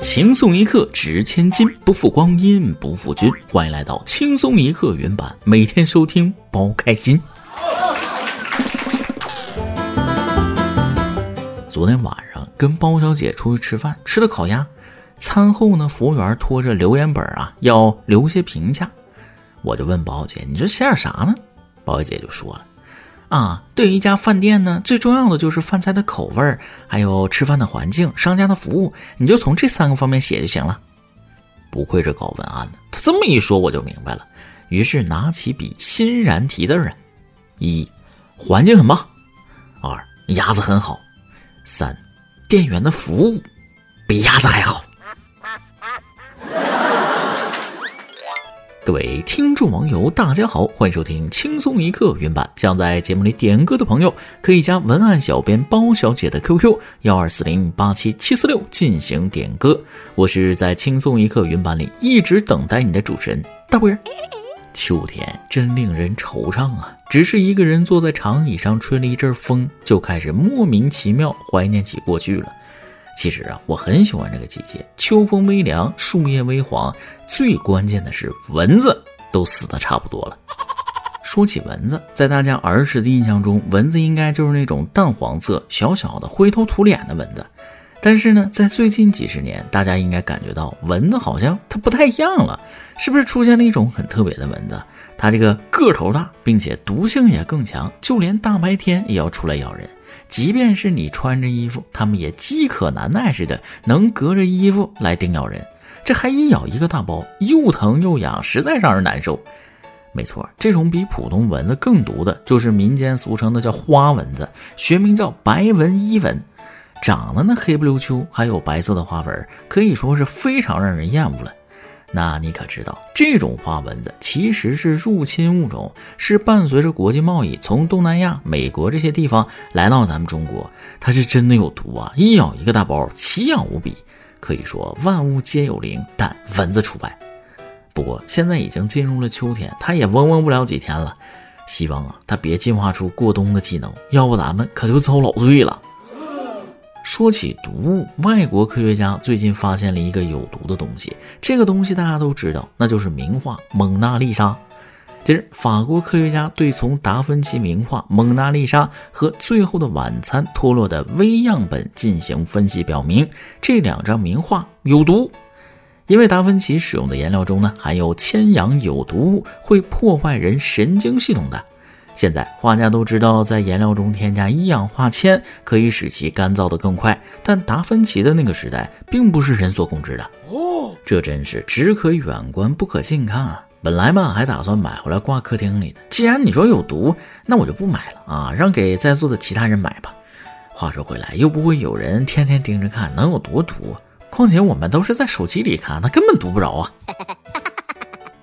轻松一刻值千金，不负光阴不负君。欢迎来到轻松一刻原版，每天收听包开心。昨天晚上跟包小姐出去吃饭，吃的烤鸭。餐后呢，服务员拖着留言本啊，要留些评价。我就问包小姐：“你这写点啥呢？”包小姐就说了。啊，对于一家饭店呢，最重要的就是饭菜的口味儿，还有吃饭的环境、商家的服务，你就从这三个方面写就行了。不愧是搞文案的，他这么一说我就明白了，于是拿起笔欣然题字儿啊：一，环境很棒；二，鸭子很好；三，店员的服务比鸭子还好。各位听众网友，大家好，欢迎收听轻松一刻原版。想在节目里点歌的朋友，可以加文案小编包小姐的 QQ 幺二四零八七七四六进行点歌。我是在轻松一刻原版里一直等待你的主持人大波儿。秋天真令人惆怅啊！只是一个人坐在长椅上吹了一阵风，就开始莫名其妙怀念起过去了。其实啊，我很喜欢这个季节，秋风微凉，树叶微黄，最关键的是蚊子都死的差不多了。说起蚊子，在大家儿时的印象中，蚊子应该就是那种淡黄色、小小的、灰头土脸的蚊子。但是呢，在最近几十年，大家应该感觉到蚊子好像它不太一样了，是不是出现了一种很特别的蚊子？它这个个头大，并且毒性也更强，就连大白天也要出来咬人。即便是你穿着衣服，它们也饥渴难耐似的，能隔着衣服来叮咬人。这还一咬一个大包，又疼又痒，实在让人难受。没错，这种比普通蚊子更毒的，就是民间俗称的叫花蚊子，学名叫白纹伊蚊，长得那黑不溜秋，还有白色的花纹，可以说是非常让人厌恶了。那你可知道，这种花蚊子其实是入侵物种，是伴随着国际贸易从东南亚、美国这些地方来到咱们中国。它是真的有毒啊！一咬一个大包，奇痒无比。可以说万物皆有灵，但蚊子除外。不过现在已经进入了秋天，它也嗡嗡不了几天了。希望啊，它别进化出过冬的技能，要不咱们可就遭老罪了。说起毒物，外国科学家最近发现了一个有毒的东西。这个东西大家都知道，那就是名画《蒙娜丽莎》。近日，法国科学家对从达芬奇名画《蒙娜丽莎》和《最后的晚餐》脱落的微样本进行分析，表明这两张名画有毒。因为达芬奇使用的颜料中呢含有铅氧有毒物，会破坏人神经系统的。现在画家都知道，在颜料中添加一氧化铅可以使其干燥得更快，但达芬奇的那个时代并不是人所共知的哦。这真是只可远观不可近看啊！本来嘛，还打算买回来挂客厅里的。既然你说有毒，那我就不买了啊，让给在座的其他人买吧。话说回来，又不会有人天天盯着看，能有多毒？况且我们都是在手机里看，那根本毒不着啊。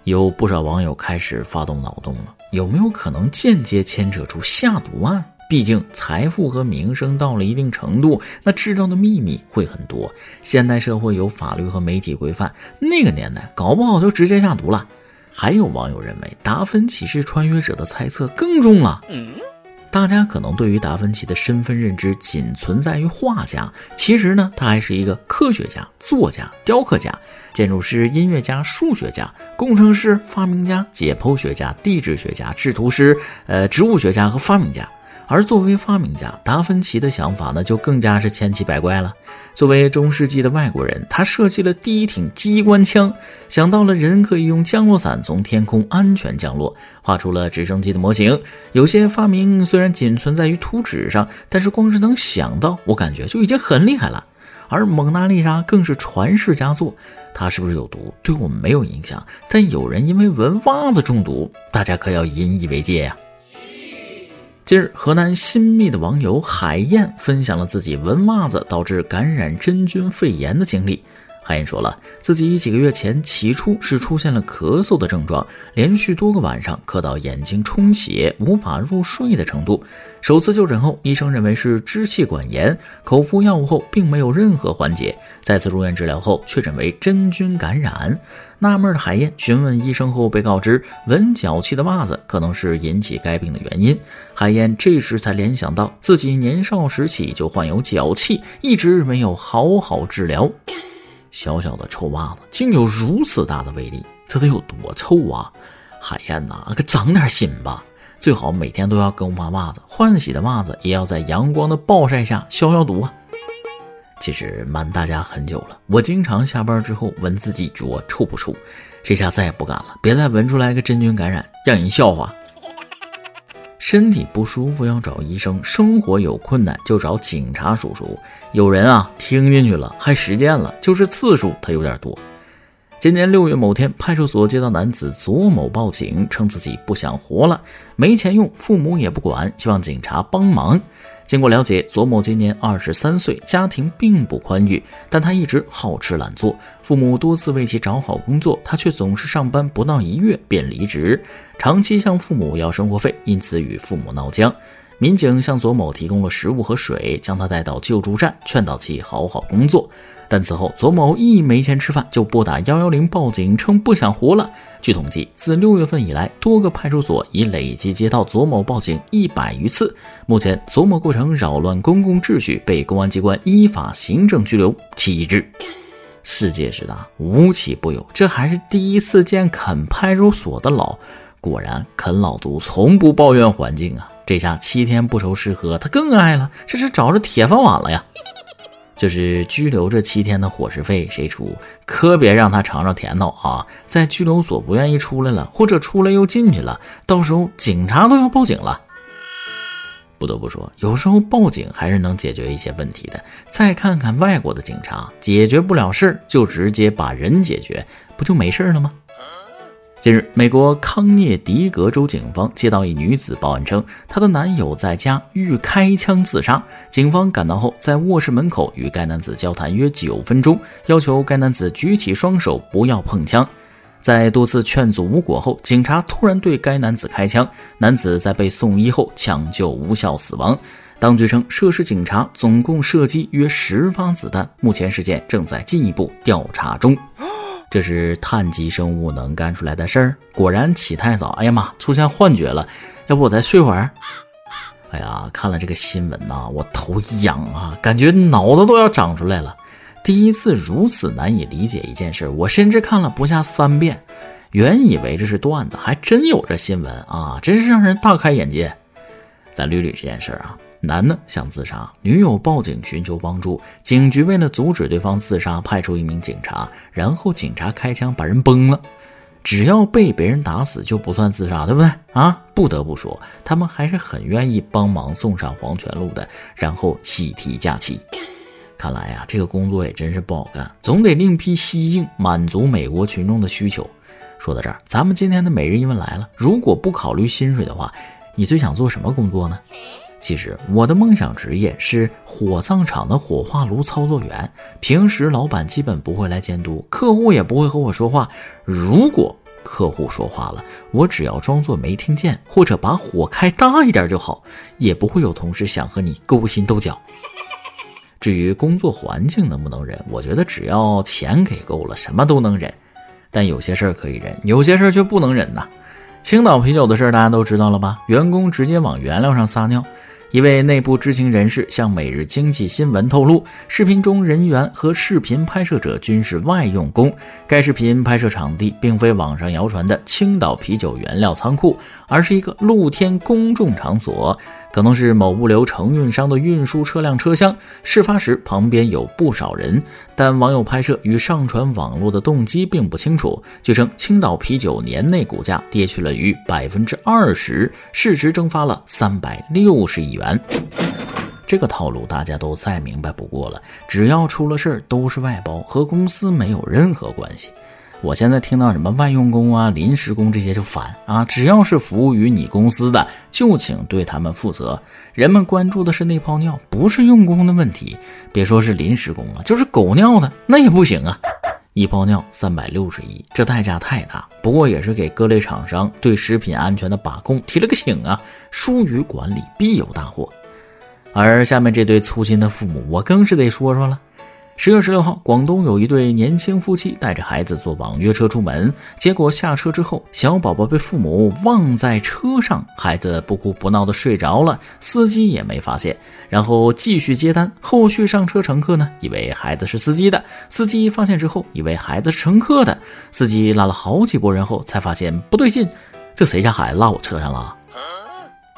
有不少网友开始发动脑洞了，有没有可能间接牵扯出下毒案？毕竟财富和名声到了一定程度，那知道的秘密会很多。现代社会有法律和媒体规范，那个年代搞不好就直接下毒了。还有网友认为达芬奇是穿越者的猜测更重了。大家可能对于达芬奇的身份认知仅存在于画家，其实呢，他还是一个科学家、作家、雕刻家、建筑师、音乐家、数学家、工程师、发明家、解剖学家、地质学家、制图师、呃，植物学家和发明家。而作为发明家，达芬奇的想法呢，就更加是千奇百怪了。作为中世纪的外国人，他设计了第一挺机关枪，想到了人可以用降落伞从天空安全降落，画出了直升机的模型。有些发明虽然仅存在于图纸上，但是光是能想到，我感觉就已经很厉害了。而蒙娜丽莎更是传世佳作，它是不是有毒，对我们没有影响，但有人因为闻袜子中毒，大家可要引以为戒呀。近日，河南新密的网友海燕分享了自己闻袜子导致感染真菌肺炎的经历。海燕说了，自己几个月前起初是出现了咳嗽的症状，连续多个晚上咳到眼睛充血、无法入睡的程度。首次就诊后，医生认为是支气管炎，口服药物后并没有任何缓解。再次入院治疗后，确诊为真菌感染。纳闷的海燕询问医生后，被告知闻脚气的袜子可能是引起该病的原因。海燕这时才联想到自己年少时起就患有脚气，一直没有好好治疗。小小的臭袜子竟有如此大的威力，这得有多臭啊！海燕呐，可长点心吧！最好每天都要更换袜子，换洗的袜子也要在阳光的暴晒下消消毒啊！其实瞒大家很久了，我经常下班之后闻自己脚臭不臭，这下再也不敢了，别再闻出来个真菌感染，让人笑话。身体不舒服要找医生，生活有困难就找警察叔叔。有人啊听进去了，还实践了，就是次数他有点多。今年六月某天，派出所接到男子左某报警，称自己不想活了，没钱用，父母也不管，希望警察帮忙。经过了解，左某今年二十三岁，家庭并不宽裕，但他一直好吃懒做，父母多次为其找好工作，他却总是上班不到一月便离职，长期向父母要生活费，因此与父母闹僵。民警向左某提供了食物和水，将他带到救助站，劝导其好好工作。但此后，左某一没钱吃饭，就拨打幺幺零报警，称不想活了。据统计，自六月份以来，多个派出所已累计接到左某报警一百余次。目前，左某构成扰乱公共秩序，被公安机关依法行政拘留七日。世界之大，无奇不有，这还是第一次见啃派出所的老。果然，啃老族从不抱怨环境啊。这下七天不愁吃喝，他更爱了，这是找着铁饭碗了呀！就是拘留这七天的伙食费谁出？可别让他尝尝甜头啊！在拘留所不愿意出来了，或者出来又进去了，到时候警察都要报警了。不得不说，有时候报警还是能解决一些问题的。再看看外国的警察，解决不了事儿就直接把人解决，不就没事了吗？近日，美国康涅狄格州警方接到一女子报案称，她的男友在家欲开枪自杀。警方赶到后，在卧室门口与该男子交谈约九分钟，要求该男子举起双手，不要碰枪。在多次劝阻无果后，警察突然对该男子开枪，男子在被送医后抢救无效死亡。当局称，涉事警察总共射击约十发子弹，目前事件正在进一步调查中。这是碳基生物能干出来的事儿？果然起太早。哎呀妈，出现幻觉了！要不我再睡会儿？哎呀，看了这个新闻呐，我头痒啊，感觉脑子都要长出来了。第一次如此难以理解一件事，我甚至看了不下三遍。原以为这是段子，还真有这新闻啊，真是让人大开眼界。咱捋捋这件事啊。男的想自杀，女友报警寻求帮助，警局为了阻止对方自杀，派出一名警察，然后警察开枪把人崩了。只要被别人打死就不算自杀，对不对啊？不得不说，他们还是很愿意帮忙送上黄泉路的，然后喜提假期。看来呀，这个工作也真是不好干，总得另辟蹊径，满足美国群众的需求。说到这儿，咱们今天的每日一问来了：如果不考虑薪水的话，你最想做什么工作呢？其实我的梦想职业是火葬场的火化炉操作员。平时老板基本不会来监督，客户也不会和我说话。如果客户说话了，我只要装作没听见，或者把火开大一点就好，也不会有同事想和你勾心斗角。至于工作环境能不能忍，我觉得只要钱给够了，什么都能忍。但有些事儿可以忍，有些事儿却不能忍呐。青岛啤酒的事儿大家都知道了吧？员工直接往原料上撒尿。一位内部知情人士向《每日经济新闻》透露，视频中人员和视频拍摄者均是外用工。该视频拍摄场地并非网上谣传的青岛啤酒原料仓库，而是一个露天公众场所。可能是某物流承运商的运输车辆车厢。事发时旁边有不少人，但网友拍摄与上传网络的动机并不清楚。据称，青岛啤酒年内股价跌去了逾百分之二十，市值蒸发了三百六十亿元。这个套路大家都再明白不过了，只要出了事儿都是外包，和公司没有任何关系。我现在听到什么外用工啊、临时工这些就烦啊！只要是服务于你公司的，就请对他们负责。人们关注的是那泡尿，不是用工的问题。别说是临时工了，就是狗尿的那也不行啊！一泡尿三百六十亿，这代价太大。不过也是给各类厂商对食品安全的把控提了个醒啊！疏于管理必有大祸。而下面这对粗心的父母，我更是得说说了。十月十六号，广东有一对年轻夫妻带着孩子坐网约车出门，结果下车之后，小宝宝被父母忘在车上，孩子不哭不闹的睡着了，司机也没发现，然后继续接单。后续上车乘客呢，以为孩子是司机的，司机发现之后，以为孩子是乘客的，司机拉了好几波人后，才发现不对劲，这谁家孩子落我车上了？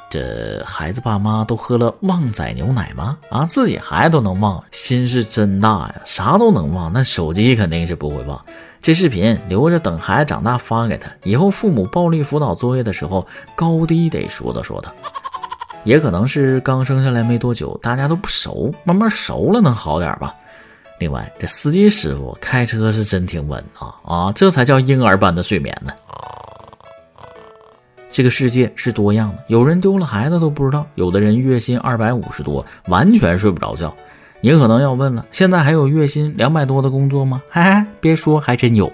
这孩子爸妈都喝了旺仔牛奶吗？啊，自己孩子都能忘，心是真大呀！啥都能忘，那手机肯定是不会忘。这视频留着等孩子长大发给他，以后父母暴力辅导作业的时候，高低得说道说道。也可能是刚生下来没多久，大家都不熟，慢慢熟了能好点吧。另外，这司机师傅开车是真挺稳啊啊，这才叫婴儿般的睡眠呢。这个世界是多样的，有人丢了孩子都不知道，有的人月薪二百五十多，完全睡不着觉。你可能要问了，现在还有月薪两百多的工作吗？嗨，别说，还真有。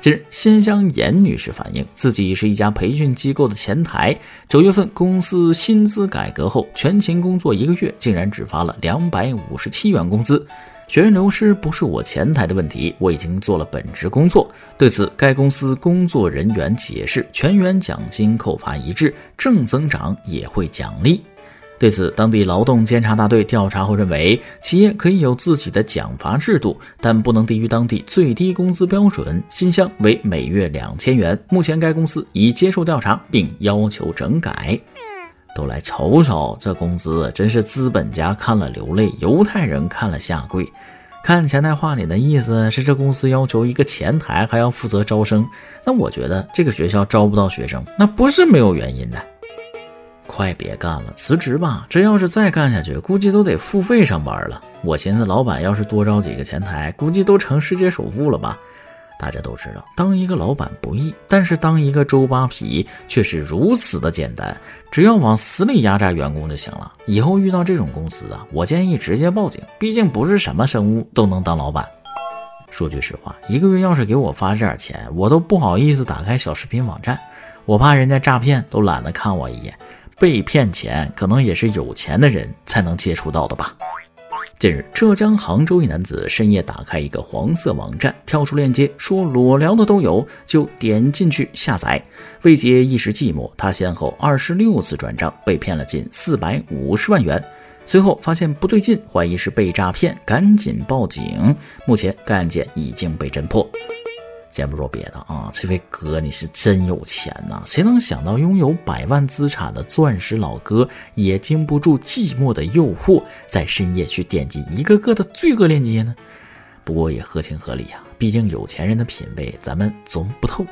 近日，新乡严女士反映，自己是一家培训机构的前台，九月份公司薪资改革后，全勤工作一个月，竟然只发了两百五十七元工资。学员流失不是我前台的问题，我已经做了本职工作。对此，该公司工作人员解释，全员奖金扣罚一致，正增长也会奖励。对此，当地劳动监察大队调查后认为，企业可以有自己的奖罚制度，但不能低于当地最低工资标准，薪乡为每月两千元。目前该公司已接受调查，并要求整改。都来瞅瞅这工资，真是资本家看了流泪，犹太人看了下跪。看前台话里的意思是，这公司要求一个前台还要负责招生。那我觉得这个学校招不到学生，那不是没有原因的。快别干了，辞职吧！这要是再干下去，估计都得付费上班了。我寻思，老板要是多招几个前台，估计都成世界首富了吧。大家都知道，当一个老板不易，但是当一个周扒皮却是如此的简单。只要往死里压榨员工就行了。以后遇到这种公司啊，我建议直接报警，毕竟不是什么生物都能当老板。说句实话，一个月要是给我发这点钱，我都不好意思打开小视频网站，我怕人家诈骗，都懒得看我一眼。被骗钱，可能也是有钱的人才能接触到的吧。近日，浙江杭州一男子深夜打开一个黄色网站，跳出链接说裸聊的都有，就点进去下载。为解一时寂寞，他先后二十六次转账，被骗了近四百五十万元。随后发现不对劲，怀疑是被诈骗，赶紧报警。目前该案件已经被侦破。先不说别的啊，这位哥你是真有钱呐！谁能想到拥有百万资产的钻石老哥也经不住寂寞的诱惑，在深夜去点击一个个的罪恶链接呢？不过也合情合理呀，毕竟有钱人的品味咱们琢磨不透。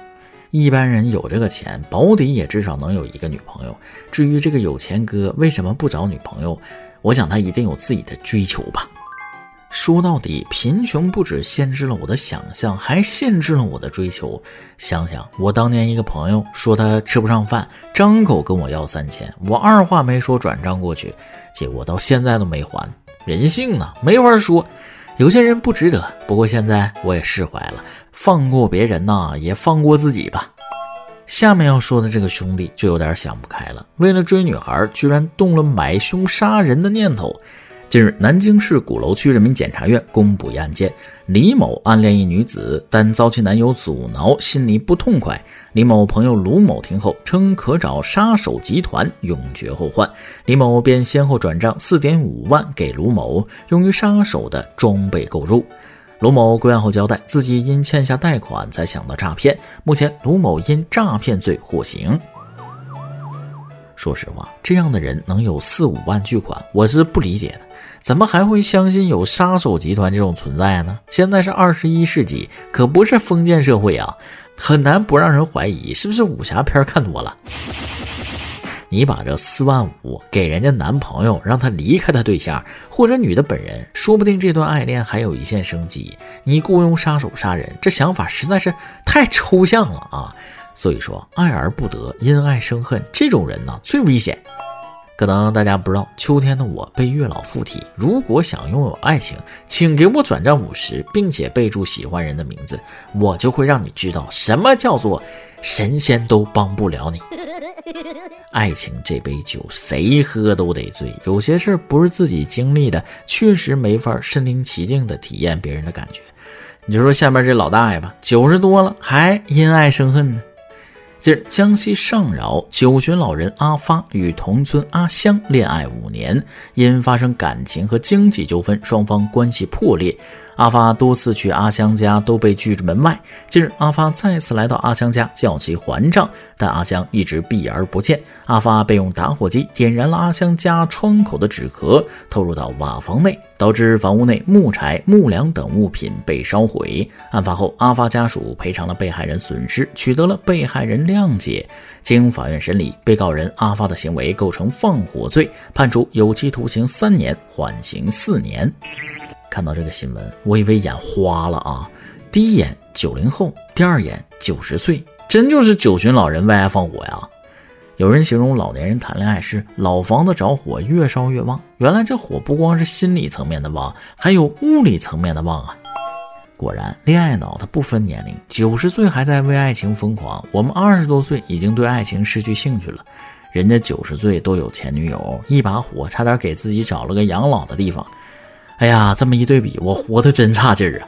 一般人有这个钱，保底也至少能有一个女朋友。至于这个有钱哥为什么不找女朋友，我想他一定有自己的追求吧。说到底，贫穷不止限制了我的想象，还限制了我的追求。想想我当年一个朋友说他吃不上饭，张口跟我要三千，我二话没说转账过去，结果到现在都没还。人性啊，没法说，有些人不值得。不过现在我也释怀了，放过别人呐，也放过自己吧。下面要说的这个兄弟就有点想不开了，为了追女孩，居然动了买凶杀人的念头。近日，南京市鼓楼区人民检察院公布一案件：李某暗恋一女子，但遭其男友阻挠，心里不痛快。李某朋友卢某听后称可找杀手集团永绝后患，李某便先后转账四点五万给卢某，用于杀手的装备购入。卢某归案后交代，自己因欠下贷款才想到诈骗。目前，卢某因诈骗罪获刑。说实话，这样的人能有四五万巨款，我是不理解的。怎么还会相信有杀手集团这种存在呢？现在是二十一世纪，可不是封建社会啊，很难不让人怀疑是不是武侠片看多了。你把这四万五给人家男朋友，让他离开他对象，或者女的本人，说不定这段爱恋还有一线生机。你雇佣杀手杀人，这想法实在是太抽象了啊！所以说，爱而不得，因爱生恨，这种人呢最危险。可能大家不知道，秋天的我被月老附体。如果想拥有爱情，请给我转账五十，并且备注喜欢人的名字，我就会让你知道什么叫做神仙都帮不了你。爱情这杯酒，谁喝都得醉。有些事儿不是自己经历的，确实没法身临其境的体验别人的感觉。你就说下面这老大爷吧，九十多了还因爱生恨呢。近日，江西上饶九旬老人阿发与同村阿香恋爱五年，因发生感情和经济纠纷，双方关系破裂。阿发多次去阿香家都被拒之门外。近日，阿发再次来到阿香家叫其还账，但阿香一直避而不见。阿发被用打火机点燃了阿香家窗口的纸壳，投入到瓦房内，导致房屋内木柴、木梁等物品被烧毁。案发后，阿发家属赔偿了被害人损失，取得了被害人谅解。经法院审理，被告人阿发的行为构成放火罪，判处有期徒刑三年，缓刑四年。看到这个新闻，我以为眼花了啊！第一眼九零后，第二眼九十岁，真就是九旬老人为爱放火呀！有人形容老年人谈恋爱是老房子着火，越烧越旺。原来这火不光是心理层面的旺，还有物理层面的旺啊！果然，恋爱脑它不分年龄，九十岁还在为爱情疯狂，我们二十多岁已经对爱情失去兴趣了。人家九十岁都有前女友，一把火差点给自己找了个养老的地方。哎呀，这么一对比，我活得真差劲儿啊！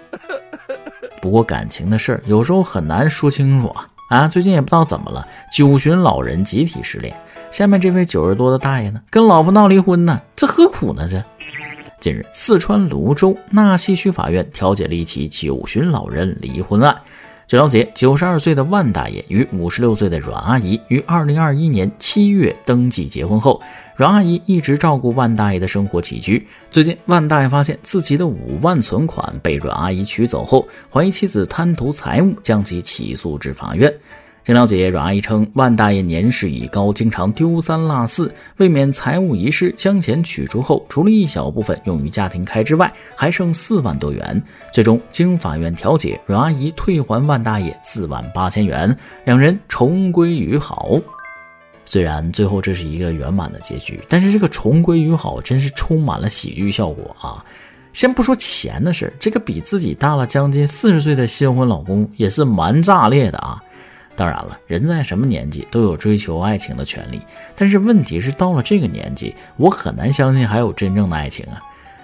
不过感情的事儿有时候很难说清楚啊啊！最近也不知道怎么了，九旬老人集体失恋。下面这位九十多的大爷呢，跟老婆闹离婚呢，这何苦呢？这近日，四川泸州纳溪区法院调解了一起九旬老人离婚案。据了解，九十二岁的万大爷与五十六岁的阮阿姨于二零二一年七月登记结婚后，阮阿姨一直照顾万大爷的生活起居。最近，万大爷发现自己的五万存款被阮阿姨取走后，怀疑妻子贪图财物，将其起诉至法院。经了解，阮阿姨称，万大爷年事已高，经常丢三落四，为免财物遗失，将钱取出后，除了一小部分用于家庭开支外，还剩四万多元。最终经法院调解，阮阿姨退还万大爷四万八千元，两人重归于好。虽然最后这是一个圆满的结局，但是这个重归于好真是充满了喜剧效果啊！先不说钱的事，这个比自己大了将近四十岁的新婚老公也是蛮炸裂的啊！当然了，人在什么年纪都有追求爱情的权利，但是问题是到了这个年纪，我很难相信还有真正的爱情啊！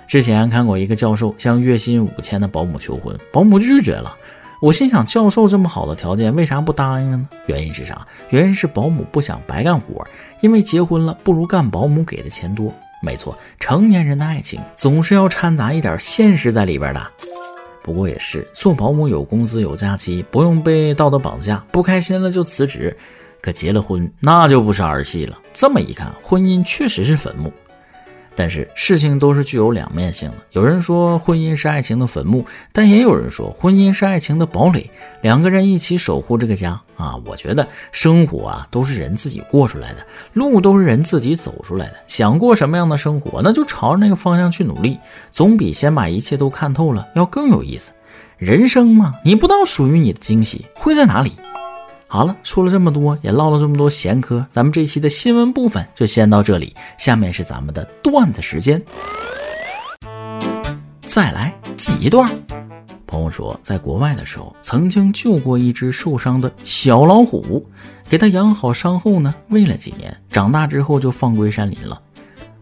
之前看过一个教授向月薪五千的保姆求婚，保姆拒绝了。我心想，教授这么好的条件，为啥不答应呢？原因是啥？原因是保姆不想白干活，因为结婚了不如干保姆给的钱多。没错，成年人的爱情总是要掺杂一点现实在里边的。不过也是，做保姆有工资有假期，不用被道德绑架，不开心了就辞职。可结了婚，那就不是儿戏了。这么一看，婚姻确实是坟墓。但是事情都是具有两面性的。有人说婚姻是爱情的坟墓，但也有人说婚姻是爱情的堡垒。两个人一起守护这个家啊，我觉得生活啊都是人自己过出来的，路都是人自己走出来的。想过什么样的生活，那就朝着那个方向去努力，总比先把一切都看透了要更有意思。人生嘛，你不知道属于你的惊喜会在哪里。好了，说了这么多，也唠了这么多闲嗑，咱们这期的新闻部分就先到这里。下面是咱们的段子时间，再来几段。朋友说，在国外的时候，曾经救过一只受伤的小老虎，给它养好伤后呢，喂了几年，长大之后就放归山林了。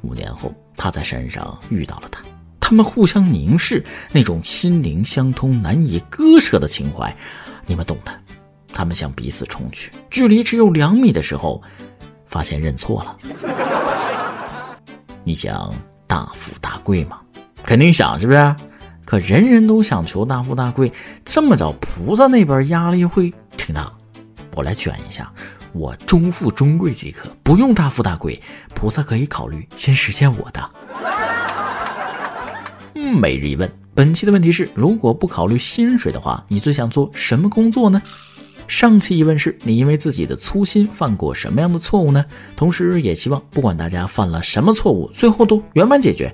五年后，他在山上遇到了他，他们互相凝视，那种心灵相通、难以割舍的情怀，你们懂的。他们向彼此冲去，距离只有两米的时候，发现认错了。你想大富大贵吗？肯定想，是不是？可人人都想求大富大贵，这么着，菩萨那边压力会挺大。我来卷一下，我中富中贵即可，不用大富大贵。菩萨可以考虑先实现我的。每日一问，本期的问题是：如果不考虑薪水的话，你最想做什么工作呢？上期疑问是你因为自己的粗心犯过什么样的错误呢？同时也希望不管大家犯了什么错误，最后都圆满解决。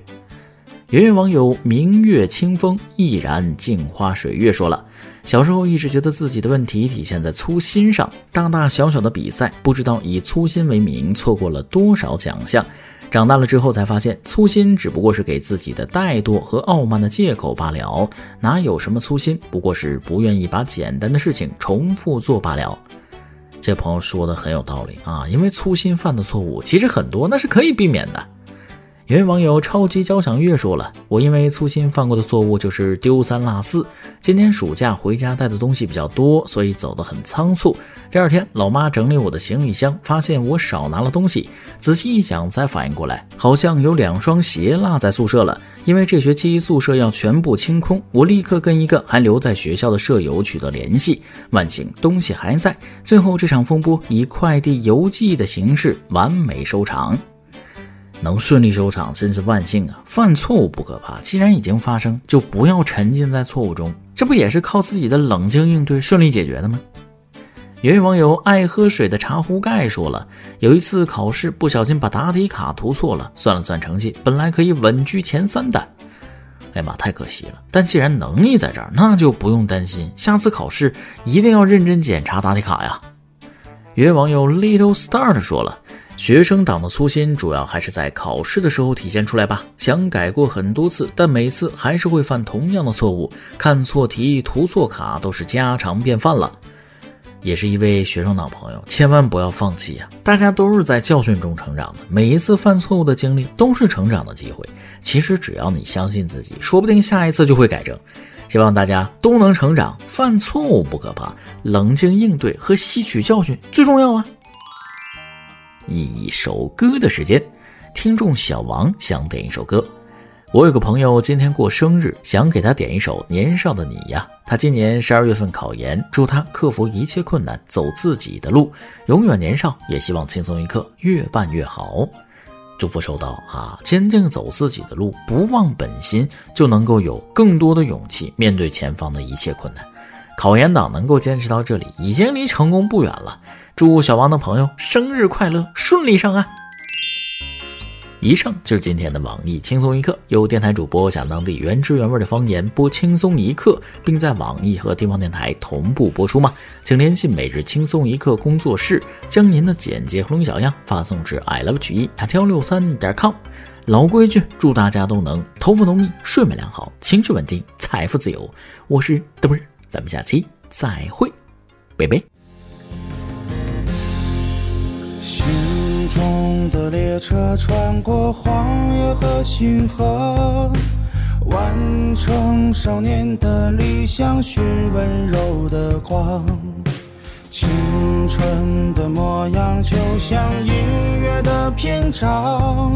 圆圆网友明月清风毅然镜花水月说了，小时候一直觉得自己的问题体现在粗心上，大大小小的比赛不知道以粗心为名错过了多少奖项。长大了之后才发现，粗心只不过是给自己的怠惰和傲慢的借口罢了，哪有什么粗心，不过是不愿意把简单的事情重复做罢了。这朋友说的很有道理啊，因为粗心犯的错误其实很多，那是可以避免的。有位网友超级交响乐说了：“我因为粗心犯过的错误就是丢三落四。今天暑假回家带的东西比较多，所以走得很仓促。第二天，老妈整理我的行李箱，发现我少拿了东西。仔细一想，才反应过来，好像有两双鞋落在宿舍了。因为这学期宿舍要全部清空，我立刻跟一个还留在学校的舍友取得联系。万幸，东西还在。最后，这场风波以快递邮寄的形式完美收场。”能顺利收场真是万幸啊！犯错误不可怕，既然已经发生，就不要沉浸在错误中。这不也是靠自己的冷静应对顺利解决的吗？有位网友爱喝水的茶壶盖说了，有一次考试不小心把答题卡涂错了，算了算成绩，本来可以稳居前三的。哎呀妈，太可惜了！但既然能力在这儿，那就不用担心，下次考试一定要认真检查答题卡呀。有位网友 Little Star 说了。学生党的粗心主要还是在考试的时候体现出来吧。想改过很多次，但每次还是会犯同样的错误，看错题、涂错卡都是家常便饭了。也是一位学生党朋友，千万不要放弃呀！大家都是在教训中成长的，每一次犯错误的经历都是成长的机会。其实只要你相信自己，说不定下一次就会改正。希望大家都能成长，犯错误不可怕，冷静应对和吸取教训最重要啊！一首歌的时间，听众小王想点一首歌。我有个朋友今天过生日，想给他点一首《年少的你》呀。他今年十二月份考研，祝他克服一切困难，走自己的路，永远年少。也希望轻松一刻越办越好。祝福收到啊！坚定走自己的路，不忘本心，就能够有更多的勇气面对前方的一切困难。考研党能够坚持到这里，已经离成功不远了。祝小王的朋友生日快乐，顺利上岸。以上就是今天的网易轻松一刻，由电台主播讲当地原汁原味的方言播轻松一刻，并在网易和地方电台同步播出吗？请联系每日轻松一刻工作室，将您的简介和录音小样发送至 i love 曲艺 at 幺六三点 com。老规矩，祝大家都能头发浓密，睡眠良好，情绪稳定，财富自由。我是嘚啵，咱们下期再会，拜拜。心中的列车穿过荒野和星河，完成少年的理想，寻温柔的光。青春的模样就像音乐的篇章。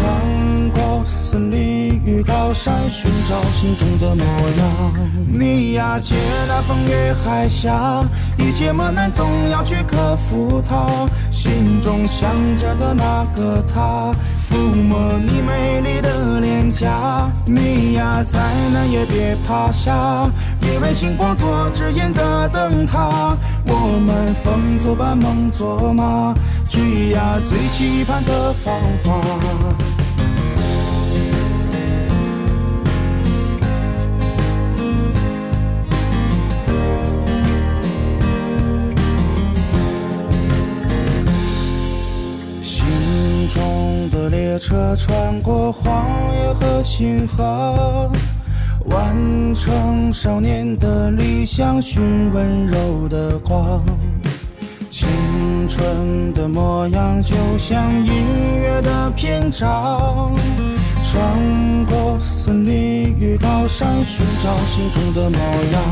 穿过森林与高山，寻找心中的模样。你呀，借那风越海峡，一切磨难总要去克服它。心中想着的那个他，抚摸你美丽的脸颊。你呀，再难也别趴下，因为星光做指引的灯塔。我们风作伴，梦作马，追呀最期盼的芳华。车穿过荒野和星河，完成少年的理想，寻温柔的光。青春的模样就像音乐的篇章。穿过森林与高山，寻找心中的模样。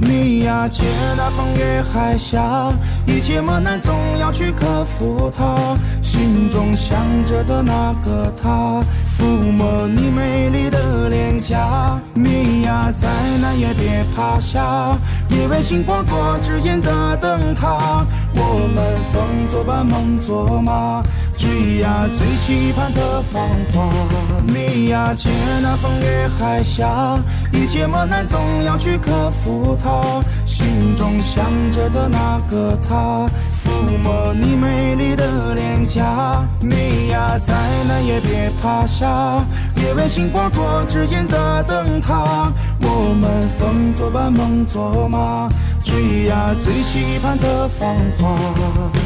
你呀，借那风越海峡，一切磨难总要去克服它。心中想着的那个他，抚摸你美丽的脸颊。你呀，再难也别趴下，因为星光做指引的灯塔。我们风作伴，梦作马。追呀，最期盼的芳华。你呀，借那风越海峡，一切磨难总要去克服它。心中想着的那个他，抚摸你美丽的脸颊。你呀，再难也别趴下，因为星光做指引的灯塔。我们风作伴，梦作马，追呀，最期盼的芳华。